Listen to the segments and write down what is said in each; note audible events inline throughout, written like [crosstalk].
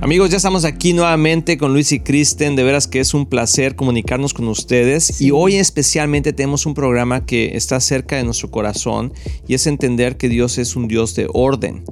Amigos, ya estamos aquí nuevamente con Luis y Kristen. De veras que es un placer comunicarnos con ustedes. Y hoy especialmente tenemos un programa que está cerca de nuestro corazón y es entender que Dios es un Dios de orden.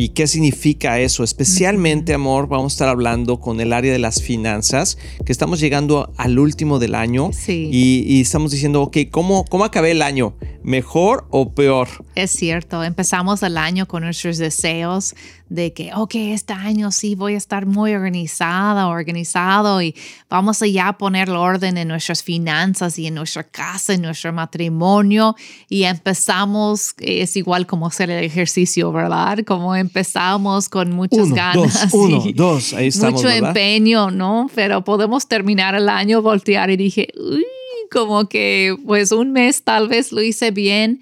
¿Y qué significa eso? Especialmente, amor, vamos a estar hablando con el área de las finanzas, que estamos llegando al último del año Sí. y, y estamos diciendo, ok, ¿cómo, ¿cómo acabé el año? ¿Mejor o peor? Es cierto, empezamos el año con nuestros deseos de que, ok, este año sí voy a estar muy organizada, organizado y vamos a ya poner orden en nuestras finanzas y en nuestra casa, en nuestro matrimonio y empezamos, es igual como hacer el ejercicio, ¿verdad? Como empezamos con muchas Uno, ganas. dos, [laughs] uno, dos, ahí estamos, Mucho ¿verdad? empeño, ¿no? Pero podemos terminar el año, voltear y dije, uy, como que pues un mes tal vez lo hice bien,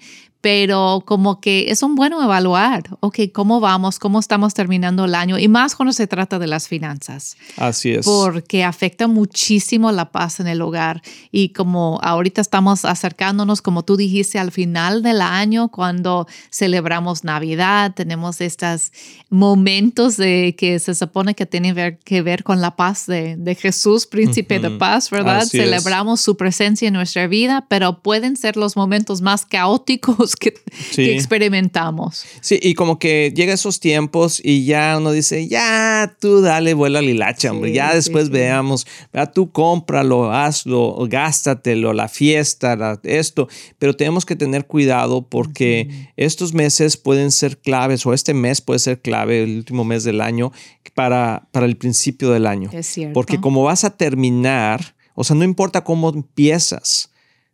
pero como que es un bueno evaluar, ok, ¿cómo vamos? ¿Cómo estamos terminando el año? Y más cuando se trata de las finanzas, Así es. porque afecta muchísimo la paz en el hogar. Y como ahorita estamos acercándonos, como tú dijiste, al final del año, cuando celebramos Navidad, tenemos estos momentos de que se supone que tienen ver- que ver con la paz de, de Jesús, príncipe de Ujú. paz, ¿verdad? Así es. Celebramos su presencia en nuestra vida, pero pueden ser los momentos más caóticos que, Sí. que experimentamos. Sí, y como que llega esos tiempos y ya uno dice, ya tú dale vuelo al hilacha, hombre, ya después sí. veamos, ya tú cómpralo, hazlo, gástatelo, la fiesta, la- esto, pero tenemos que tener cuidado porque estos meses pueden ser claves o este mes puede ser clave, el último mes del año, para, para el principio del año. Es cierto. Porque como vas a terminar, o sea, no importa cómo empiezas,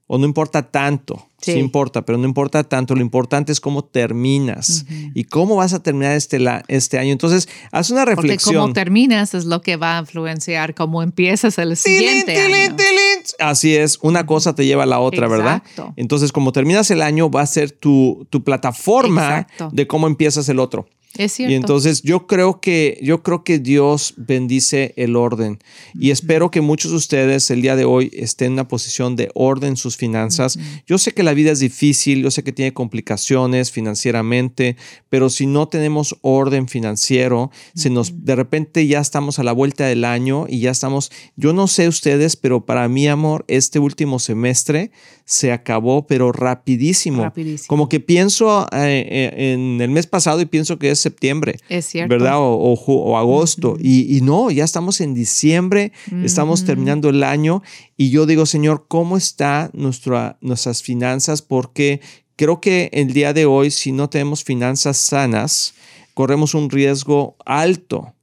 o no importa tanto, sí. Sí. importa, pero no importa tanto, lo importante es cómo terminas y cómo vas a terminar este, la- este año. Entonces, haz una Porque reflexión. cómo terminas es lo que va a influenciar cómo empiezas el siguiente tilín, año. tilín. Así es, una cosa te lleva a la otra, ¿verdad? Exacto. Entonces, como terminas el año, va a ser tu, tu plataforma Exacto. de cómo empiezas el otro. Es cierto. Y entonces yo creo que yo creo que Dios bendice el orden y espero que muchos de ustedes el día de hoy estén en una posición de orden en sus finanzas. Yo sé que la vida es difícil, yo sé que tiene complicaciones financieramente, pero si no tenemos orden financiero, se nos de repente ya estamos a la vuelta del año y ya estamos, yo no sé ustedes, pero para mí, amor, este último semestre se acabó, pero rapidísimo. Rapidísimo. Como que pienso eh, eh, en el mes pasado y pienso que es septiembre. Es cierto. ¿Verdad? O, o ju- o agosto. y, y no, ya estamos en diciembre, estamos terminando el año y yo digo, Señor, ¿cómo está nuestra, nuestras finanzas? Porque creo que el día de hoy, si no tenemos finanzas sanas, corremos un riesgo alto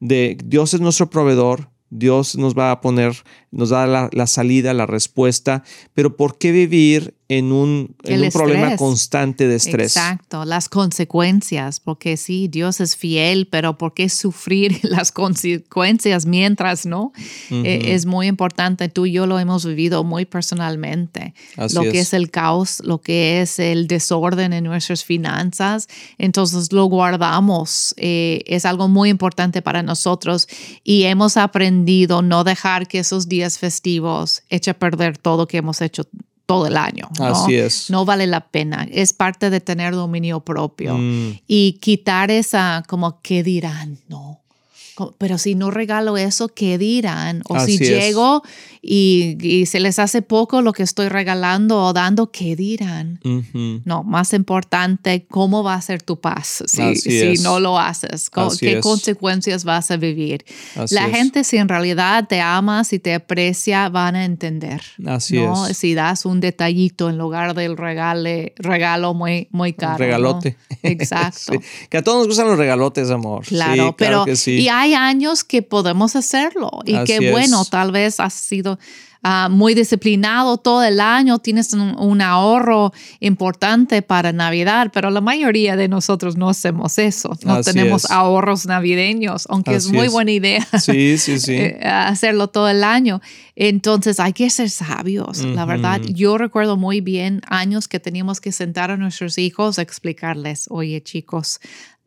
de Dios es nuestro proveedor, Dios nos va a poner, nos da la, la salida, la respuesta, pero ¿por qué vivir en un, en un problema constante de estrés? Exacto, las consecuencias, porque sí, Dios es fiel, pero ¿por qué sufrir [laughs] las consecuencias mientras no? Eh, es muy importante, tú y yo lo hemos vivido muy personalmente, Así lo que es. es el caos, lo que es el desorden en nuestras finanzas, entonces lo guardamos, eh, es algo muy importante para nosotros y hemos aprendido no dejar que esos días festivos echen a perder todo que hemos hecho todo el año. ¿no? Así es. No vale la pena. Es parte de tener dominio propio Mm. y quitar esa como qué dirán, no. Pero si no regalo eso, ¿qué dirán? O Así si llego y, y se les hace poco lo que estoy regalando o dando, ¿qué dirán? Ujú. No, más importante, ¿cómo va a ser tu paz si, si no lo haces? ¿Qué es. consecuencias vas a vivir? Así La es. gente, si en realidad te ama, si te aprecia, van a entender. Así ¿no? es. Si das un detallito en lugar del regale, regalo muy, muy caro. ¿no? regalote. [laughs] Exacto. Sí. Que a todos nos gustan los regalotes, amor. Claro, Sí, pero que sí. y hay años que podemos hacerlo y Así qué bueno, es. tal vez has sido ah, muy disciplinado todo el año, tienes un, un ahorro importante para Navidad, pero la mayoría de nosotros no hacemos eso, no Así tenemos es. ahorros navideños, aunque es Así muy es. buena idea. [laughs] Sí, sí, sí. eh, hacerlo todo el año. Entonces hay que ser sabios, la verdad. Yo recuerdo muy bien años que teníamos que sentar a nuestros hijos a explicarles, oye chicos,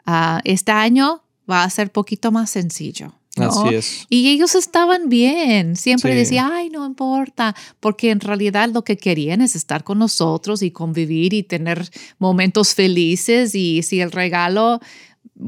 ah, este año va a ser poquito más sencillo. Así es. Y ellos estaban bien. Siempre Sí. decían, ay, no importa, porque en realidad lo que querían es estar con nosotros y convivir y tener momentos felices. Y si el regalo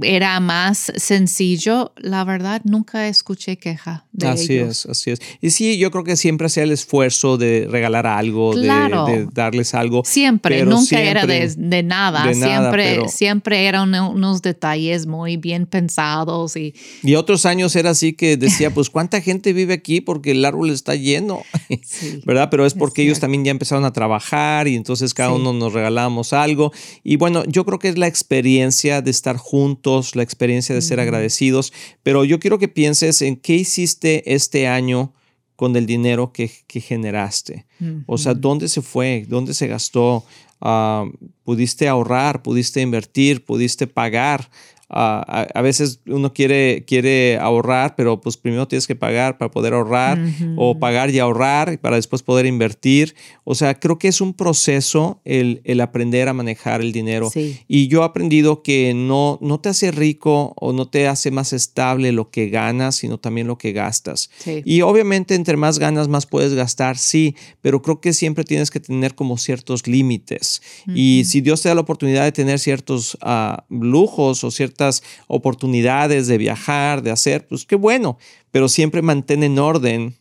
era más sencillo, la verdad nunca escuché queja de Así ellos. es, así es. Y sí, yo creo que siempre hacía el esfuerzo de regalar algo, de- Claro. de, darles algo. Siempre, nunca era de, de nada, de nada, siempre, pero- siempre eran unos detalles muy bien pensados y Y otros años era así que decía, [laughs] pues, ¿cuánta gente vive aquí? Porque el árbol está lleno, [laughs] Sí, ¿verdad? Pero es porque ellos también ya empezaron a trabajar y entonces cada Sí. uno nos regalábamos algo. Y bueno, yo creo que es la experiencia de estar juntos, la experiencia de ser agradecidos. Pero yo quiero que pienses en qué hiciste este año con el dinero que, que generaste. O sea, ¿dónde se fue? ¿Dónde se gastó? Ah, ¿Pudiste ahorrar? ¿Pudiste invertir? ¿Pudiste pagar? A, a veces uno quiere, quiere ahorrar, pero pues primero tienes que pagar para poder ahorrar o pagar y ahorrar para después poder invertir. O sea, creo que es un proceso el, el aprender a manejar el dinero. Sí. Y yo he aprendido que no, no te hace rico o no te hace más estable lo que ganas, sino también lo que gastas. Sí. Y obviamente entre más ganas, más puedes gastar, sí, pero creo que siempre tienes que tener como ciertos límites. Y si Dios te da la oportunidad de tener ciertos ah, lujos o ciertas oportunidades de viajar, de hacer, pues qué bueno, pero siempre mantén en orden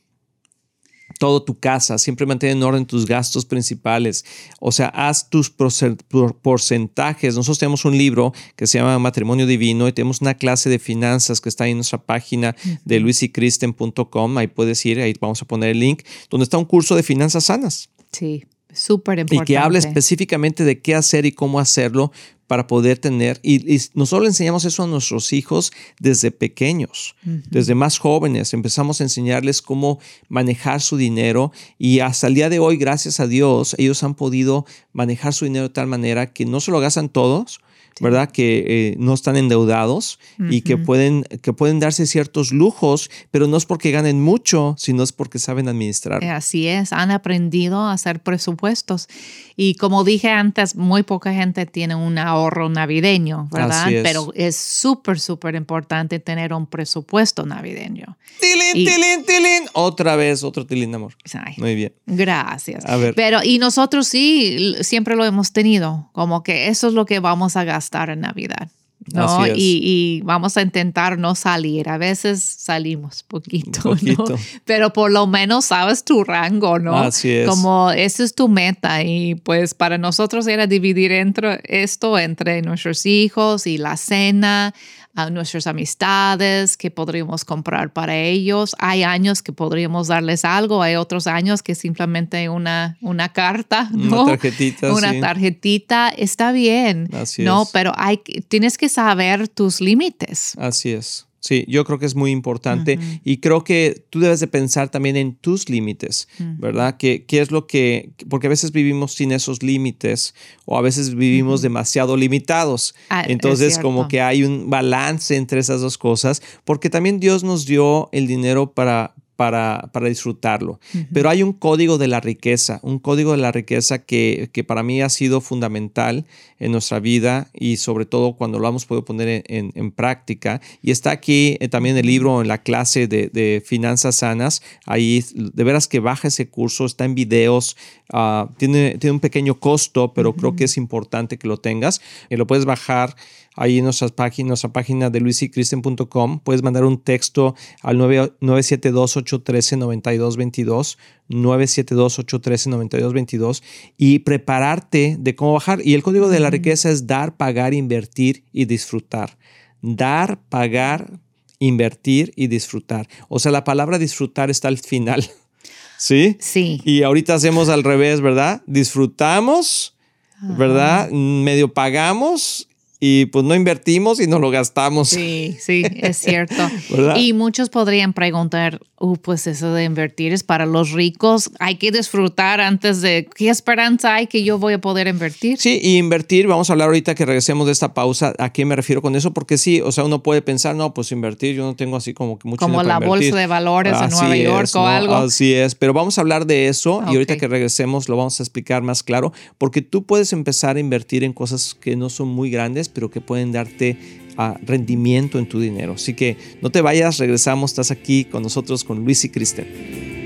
todo tu casa, siempre mantén en orden tus gastos principales. O sea, haz tus porcen- por- porcentajes. Nosotros tenemos un libro que se llama Matrimonio Divino y tenemos una clase de finanzas que está ahí en nuestra página de luisycristen.com. Ahí puedes ir, ahí vamos a poner el link, donde está un curso de finanzas sanas Sí, súper y importante. que habla específicamente de qué hacer y cómo hacerlo para poder tener. Y, y nosotros enseñamos eso a nuestros hijos desde pequeños, desde más jóvenes. Empezamos a enseñarles cómo manejar su dinero y hasta el día de hoy, gracias a Dios, ellos han podido manejar su dinero de tal manera que no se lo gastan todos. ¿Verdad? Que eh, no están endeudados y que pueden, que pueden darse ciertos lujos, pero no es porque ganen mucho, sino es porque saben administrar. Eh, Así es, han aprendido a hacer presupuestos. Y como dije antes, muy poca gente tiene un ahorro navideño, ¿verdad? Es. Pero es súper, súper importante tener un presupuesto navideño. Tilín, Y- tilín, tilín. Otra vez, otro tilín, amor. Ay, Muy bien. Gracias. A ver. Pero, y nosotros sí, siempre lo hemos tenido, como que eso es lo que vamos a gastar en Navidad. ¿no? Y, y vamos a intentar no salir. A veces salimos poquito. ¿no? Pero por lo menos sabes tu rango, ¿no? Así es. Como esa es tu meta. Y pues para nosotros era dividir entre esto entre nuestros hijos y la cena, a nuestras amistades que podríamos comprar para ellos. Hay años que podríamos darles algo, hay otros años que simplemente una, una carta, Una ¿no? tarjetita, Una sí. tarjetita está bien, Así ¿no? es. Pero hay, tienes que saber tus límites. Así es. Sí, yo creo que es muy importante y creo que tú debes de pensar también en tus límites, ¿verdad? ¿Qué, ¿Qué es lo que, porque a veces vivimos sin esos límites o a veces vivimos demasiado limitados. Ah, es Entonces como que hay un balance entre esas dos cosas, porque también Dios nos dio el dinero para, para, para disfrutarlo. Pero hay un código de la riqueza, un código de la riqueza que, que para mí ha sido fundamental en nuestra vida y sobre todo cuando lo hemos podido poner en, en- en práctica. Y está aquí eh, también el libro en la clase de, de finanzas sanas. Ahí de veras que baja ese curso, está en videos, ah, tiene, tiene un pequeño costo, pero creo que es importante que lo tengas. Y lo puedes bajar ahí en nuestras páginas, nuestra página de luisycristian.com. Puedes mandar un texto al 9- 972-813-9222, 972-813-9222 y prepararte de cómo bajar. Y el código de la riqueza es dar, pagar, invertir y disfrutar. Dar, pagar, invertir y disfrutar. O sea, la palabra disfrutar está al final. [laughs] ¿Sí? Sí. Y ahorita hacemos al revés, ¿verdad? Disfrutamos, ¿verdad? Medio pagamos y pues no invertimos y no lo gastamos. Sí, sí, es cierto. [laughs] Y muchos podrían preguntar, uh, pues eso de invertir es para los ricos, hay que disfrutar antes de, ¿qué esperanza hay que yo voy a poder invertir? Sí, y invertir, vamos a hablar ahorita que regresemos de esta pausa, ¿a qué me refiero con eso? Porque sí, o sea, uno puede pensar, no, pues invertir, yo no tengo así como que mucho Como la para bolsa de valores de Así Nueva es, York o ¿no? algo. Así es, pero vamos a hablar de eso y ahorita que regresemos lo vamos a explicar más claro, porque tú puedes empezar a invertir en cosas que no son muy grandes, pero que pueden darte ah, rendimiento en tu dinero. Así que no te vayas, regresamos, estás aquí con nosotros con Luis y Kristen.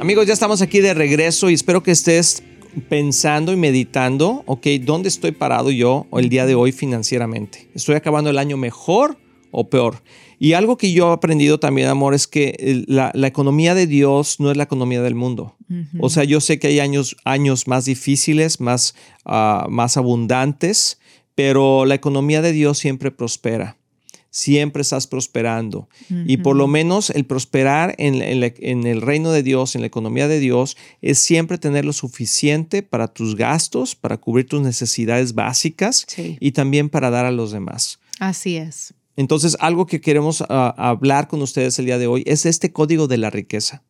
Amigos, ya estamos aquí de regreso y espero que estés pensando y meditando, ok, ¿dónde estoy parado yo el día de hoy financieramente? ¿Estoy acabando el año mejor o peor? Y algo que yo he aprendido también, amor, es que la, economía de Dios no es la economía del mundo. O sea, yo sé que hay años, años más difíciles, más, uh, más abundantes, pero la economía de Dios siempre prospera siempre estás prosperando. Y por lo menos el prosperar en, el reino de Dios, en la economía de Dios, es siempre tener lo suficiente para tus gastos, para cubrir tus necesidades básicas y también para dar a los demás. Así es. Entonces, algo que queremos ah, hablar con ustedes el día de hoy es este código de la riqueza.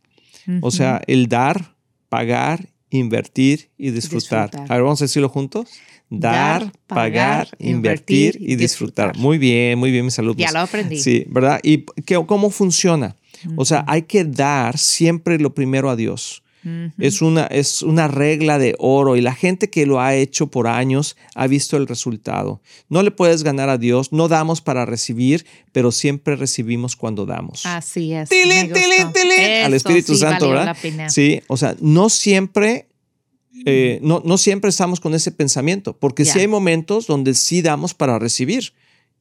O sea, el dar, pagar, invertir y disfrutar. disfrutar. A ver, vamos a decirlo juntos. Dar, pagar, invertir, y disfrutar. Muy bien, muy bien, mi salud. Ya lo aprendí. Sí, ¿verdad? ¿Y cómo funciona? O sea, hay que dar siempre lo primero a Dios. es, una, es una regla de oro y la gente que lo ha hecho por años ha visto el resultado. No le puedes ganar a Dios, no damos para recibir, pero siempre recibimos cuando damos. Así es. Al Espíritu Santo, ¿verdad? Sí, o sea, no siempre eh, no, no, siempre estamos con ese pensamiento, porque sí hay momentos donde sí damos para recibir.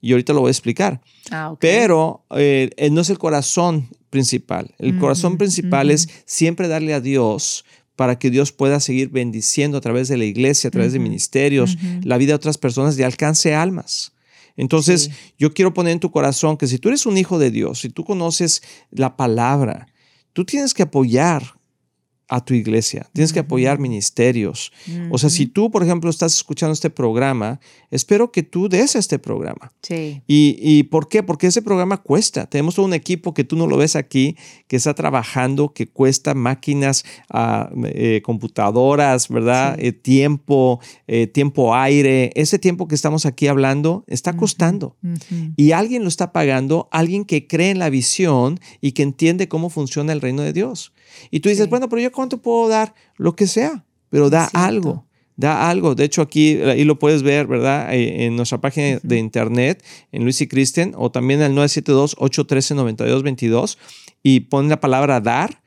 Y ahorita lo voy a explicar. Ah, Pero eh, eh, no es el corazón principal. El corazón principal es siempre darle a Dios para que Dios pueda seguir bendiciendo a través de la iglesia, a través de ministerios, la vida de otras personas y alcance almas. Entonces, yo quiero poner en tu corazón que si tú eres un hijo de Dios, si tú conoces la palabra, tú tienes que apoyar a tu iglesia, tienes que apoyar ministerios. O sea, si tú, por ejemplo, estás escuchando este programa, espero que tú des este programa. Sí. ¿Y, ¿Y, por qué? Porque ese programa cuesta. Tenemos todo un equipo que tú no lo ves aquí, que está trabajando, que cuesta máquinas, ah, eh, computadoras, ¿verdad? Eh, tiempo, eh, tiempo aire. Ese tiempo que estamos aquí hablando está costando. Y alguien lo está pagando, alguien que cree en la visión y que entiende cómo funciona el reino de Dios. Y tú dices, bueno, pero yo cuánto puedo dar? Lo que sea, pero da algo. Da algo. De hecho, aquí ahí lo puedes ver, ¿verdad? Eh, en nuestra página de internet, en Luis y Kristen, o también al 972-813-9222, y pon la palabra dar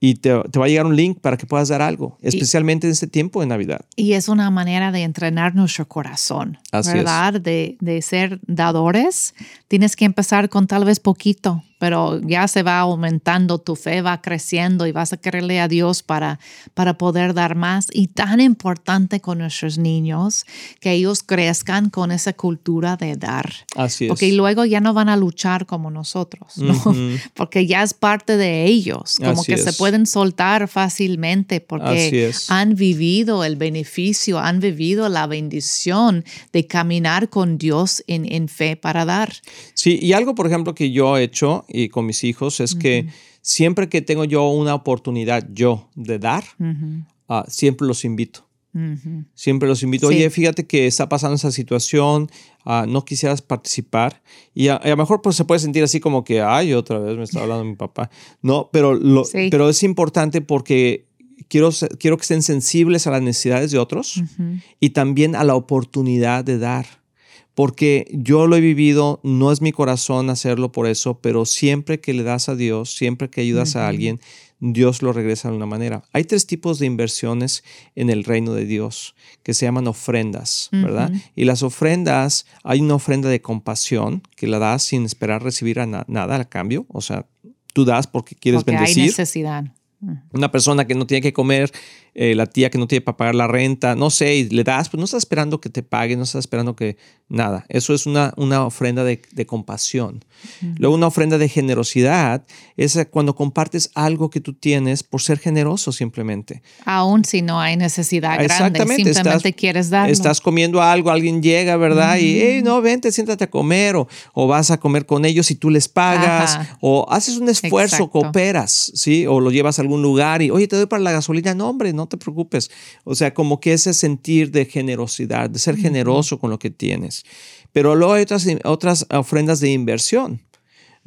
y te, va a llegar un link para que puedas dar algo, especialmente en este tiempo de Navidad. Y es una manera de entrenar nuestro corazón, ¿verdad? De, de, ser dadores. Tienes que empezar con tal vez poquito, pero ya se va aumentando, tu fe va creciendo y vas a quererle a Dios para, para poder dar más. Y tan importante con nuestros niños que ellos crezcan con esa cultura de dar. Así es. Porque luego ya no van a luchar como nosotros, ¿no? [laughs] Porque ya es parte de ellos, como que se pueden soltar fácilmente porque han vivido el beneficio, han vivido la bendición de caminar con Dios en, en fe para dar. Sí, y algo, por ejemplo, que yo he hecho y con mis hijos es que siempre que tengo yo una oportunidad yo de dar, ah, siempre los invito. Siempre los invito, oye, fíjate que está pasando esa situación, ah, no quisieras participar. Y a, lo mejor pues se puede sentir así como que, ay, otra vez me está hablando mi papá. No, pero, lo, pero es importante porque quiero, quiero que estén sensibles a las necesidades de otros y también a la oportunidad de dar porque yo lo he vivido, no es mi corazón hacerlo por eso, pero siempre que le das a Dios, siempre que ayudas a alguien, Dios lo regresa de una manera. Hay tres tipos de inversiones en el reino de Dios que se llaman ofrendas, ¿verdad? Y las ofrendas, hay una ofrenda de compasión que la das sin esperar recibir nada a cambio, o sea, tú das porque quieres porque bendecir. Hay necesidad. Una persona que no tiene que comer eh, la tía que no tiene para pagar la renta, no sé, y le das, pues no está esperando que te pague, no está esperando que nada. Eso es una, una ofrenda de, compasión. Luego una ofrenda de generosidad es cuando compartes algo que tú tienes por ser generoso simplemente. Aún si no hay necesidad grande, simplemente quieres dar. Estás comiendo algo, alguien llega, ¿verdad? Y, hey, no, vente, siéntate a comer, o, o, vas a comer con ellos y tú les pagas, o haces un esfuerzo, cooperas, ¿sí? O lo llevas a algún lugar y, oye, te doy para la gasolina. No, hombre, no te preocupes. O sea, como que ese sentir de generosidad, de ser generoso con lo que tienes. Pero luego hay otras, otras ofrendas de inversión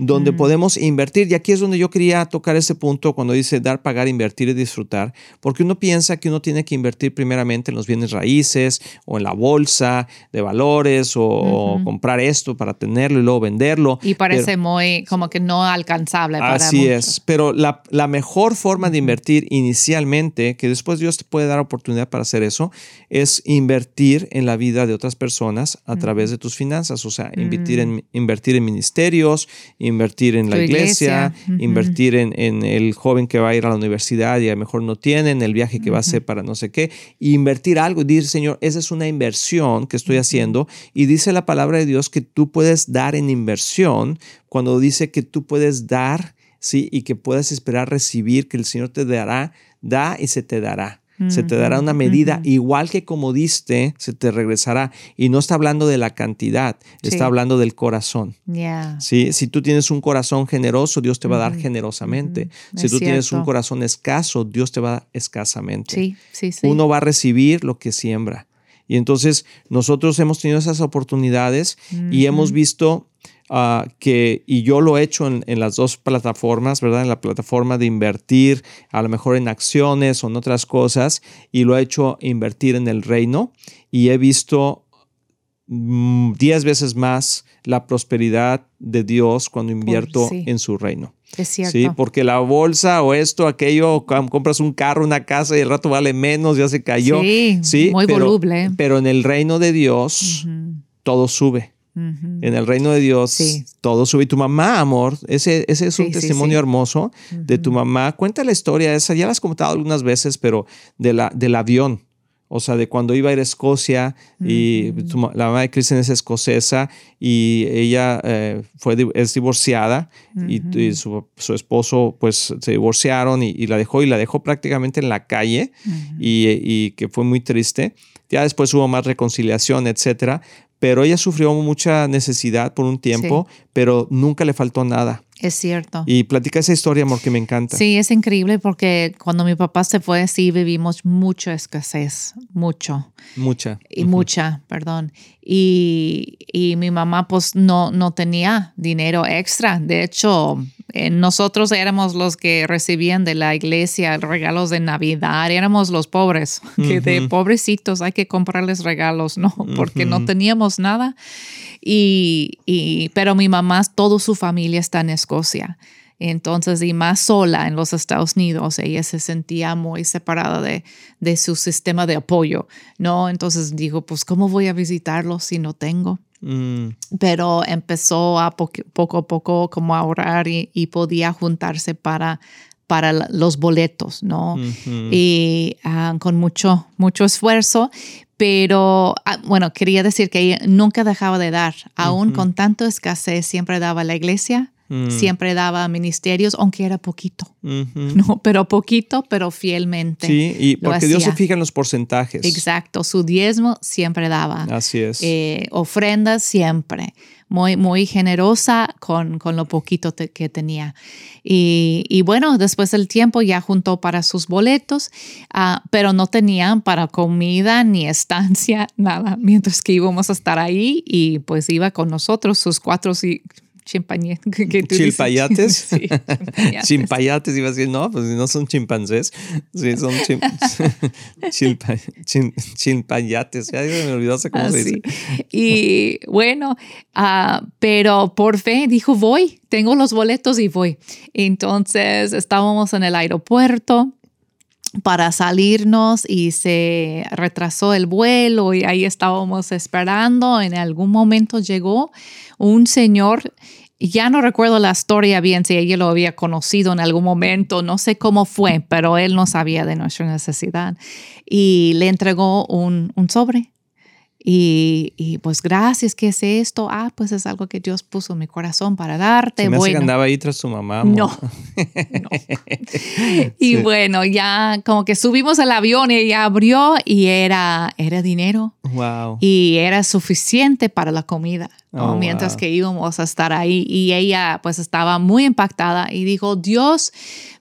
donde podemos invertir. Y aquí es donde yo quería tocar ese punto cuando dice dar, pagar, invertir y disfrutar, porque uno piensa que uno tiene que invertir primeramente en los bienes raíces o en la bolsa de valores o, comprar esto para tenerlo y luego venderlo. Y parece muy como que no alcanzable. Para así es, pero la, la mejor forma de invertir inicialmente, que después Dios te puede dar oportunidad para hacer eso, es invertir en la vida de otras personas a través de tus finanzas, o sea, invertir, en, mm. invertir en ministerios, invertir en la iglesia, invertir en, el joven que va a ir a la universidad y a lo mejor no tienen, el viaje que va a hacer para no sé qué, invertir algo y decir, Señor, esa es una inversión que estoy haciendo y dice la palabra de Dios que tú puedes dar en inversión cuando dice que tú puedes dar, ¿sí? Y que puedes esperar recibir, que el Señor te dará, da y se te dará se te dará una medida igual que como diste, se te regresará. Y no está hablando de la cantidad, está hablando del corazón. ¿Sí? Si tú tienes un corazón generoso, Dios te va a dar generosamente. Si tú tienes un corazón escaso, Dios te va a dar escasamente. Uno va a recibir lo que siembra. Y entonces nosotros hemos tenido esas oportunidades y hemos visto Ah, que, y yo lo he hecho en, las dos plataformas, ¿verdad? En la plataforma de invertir, a lo mejor en acciones o en otras cosas, y lo he hecho invertir en el reino, y he visto mm, diez veces más la prosperidad de Dios cuando invierto en su reino. Es cierto. Sí, porque la bolsa o esto, aquello, compras un carro, una casa y el rato vale menos, ya se cayó. Sí, muy voluble. Pero en el reino de Dios todo sube. En el reino de Dios, todo sube. Y tu mamá, amor, ese, ese es un testimonio hermoso de tu mamá. Cuenta la historia esa, ya la has contado algunas veces, pero de la, del avión. O sea, de cuando iba a ir a Escocia y la mamá de Kristen es escocesa y ella eh, fue, es divorciada y, su, esposo pues se divorciaron y, la dejó y la dejó prácticamente en la calle y, y, que fue muy triste. Ya después hubo más reconciliación, etcétera, pero ella sufrió mucha necesidad por un tiempo, pero nunca le faltó nada. Es cierto. Y platica esa historia, amor, que me encanta. Sí, es increíble porque cuando mi papá se fue, sí vivimos mucha escasez, mucho. Mucha. Y mucha, perdón. Y, y, mi mamá pues no, no tenía dinero extra. De hecho, eh, nosotros éramos los que recibían de la iglesia regalos de Navidad, éramos los pobres, que de pobrecitos hay que comprarles regalos, ¿no? Porque no teníamos nada. Y, y, pero mi mamá, toda su familia está en Escocia. Entonces, y más sola en los Estados Unidos, ella se sentía muy separada de, de su sistema de apoyo, ¿no? Entonces dijo, pues, ¿cómo voy a visitarlo si no tengo? Mm, pero empezó a poco, poco a poco como a ahorrar y, y podía juntarse para, para los boletos, ¿no? Y ah, con mucho, mucho esfuerzo, pero ah, bueno, quería decir que ella nunca dejaba de dar, aún con tanto escasez, siempre daba a la iglesia, Mm, siempre daba ministerios, aunque era poquito. [laughs] ¿no? Pero poquito, pero fielmente. Sí, y porque Dios se fija en los porcentajes. Exacto, su diezmo siempre daba. Así es. Eh, ofrendas siempre, muy, muy generosa con, con lo poquito que tenía. Y, y bueno, después del tiempo ya juntó para sus boletos, ah, pero no tenían para comida ni estancia, [laughs] nada, mientras que íbamos a estar ahí y pues iba con nosotros sus cuatro [laughs] que tú dices. ¿Chilpayates? [laughs] Sí, chimpayates. Chimpayates, iba a decir, no, pues no son chimpancés, sí, son chim, [laughs] chilpa- chin- chimpayates, ya me olvidó cómo se dice. Así. Y bueno, ah, pero por fe dijo, voy, tengo los boletos y voy. Entonces estábamos en el aeropuerto para salirnos y se retrasó el vuelo y ahí estábamos esperando. En algún momento llegó un señor, ya no recuerdo la historia bien, si ella lo había conocido en algún momento, no sé cómo fue, pero él no sabía de nuestra necesidad y le entregó un, un sobre. Y, y, pues gracias, ¿qué es esto? Ah, pues es algo que Dios puso en mi corazón para darte. Se me hace que andaba ahí tras su mamá. amor. no. [laughs] no. Y Sí. bueno, ya como que subimos al avión y ella abrió y era, era dinero Wow. y era suficiente para la comida, ¿no? Oh, mientras wow. que íbamos a estar ahí. Y ella pues estaba muy impactada y dijo, Dios,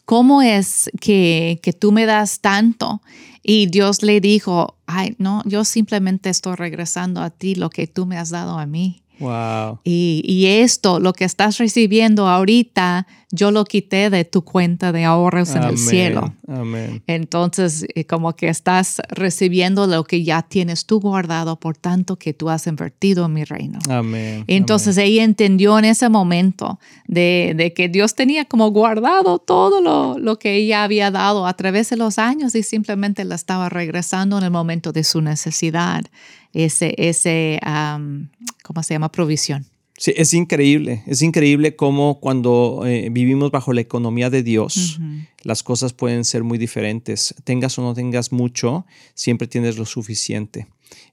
¿cómo es que, que tú me das tanto? Y Dios le dijo, ay, no, yo simplemente estoy regresando a ti lo que tú me has dado a mí. Wow. Y, y esto, lo que estás recibiendo ahorita, yo lo quité de tu cuenta de ahorros en el cielo. Amén. Entonces, eh, como que estás recibiendo lo que ya tienes tú guardado por tanto que tú has invertido en mi reino. Amén. Entonces ella entendió en ese momento de, de que Dios tenía como guardado todo lo, lo que ella había dado a través de los años y simplemente la estaba regresando en el momento de su necesidad, ese, ese am, ¿cómo se llama? Provisión. Sí, es increíble. Es increíble cómo cuando eh, vivimos bajo la economía de Dios, las cosas pueden ser muy diferentes. Tengas o no tengas mucho, siempre tienes lo suficiente.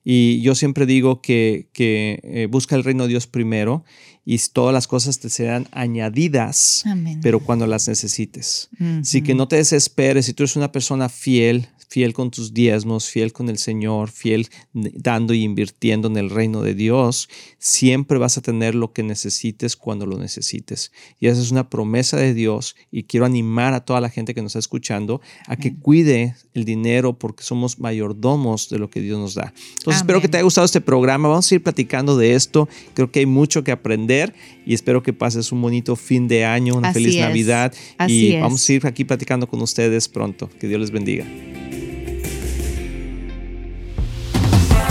Y yo siempre digo que, que eh, busca el reino de Dios primero y todas las cosas te serán añadidas, Amén. pero cuando las necesites. Así que no te desesperes. Si tú eres una persona fiel, fiel con tus diezmos, fiel con el Señor, fiel dando y invirtiendo en el reino de Dios, siempre vas a tener lo que necesites cuando lo necesites. Y esa es una promesa de Dios y quiero animar a toda la gente que nos está escuchando a que cuide el dinero porque somos mayordomos de lo que Dios nos da. Entonces espero Amén. que te haya gustado este programa. Vamos a ir platicando de esto. Creo que hay mucho que aprender y espero que pases un bonito fin de año, una Así feliz es. Navidad Así y es. vamos a ir aquí platicando con ustedes pronto. Que Dios les bendiga.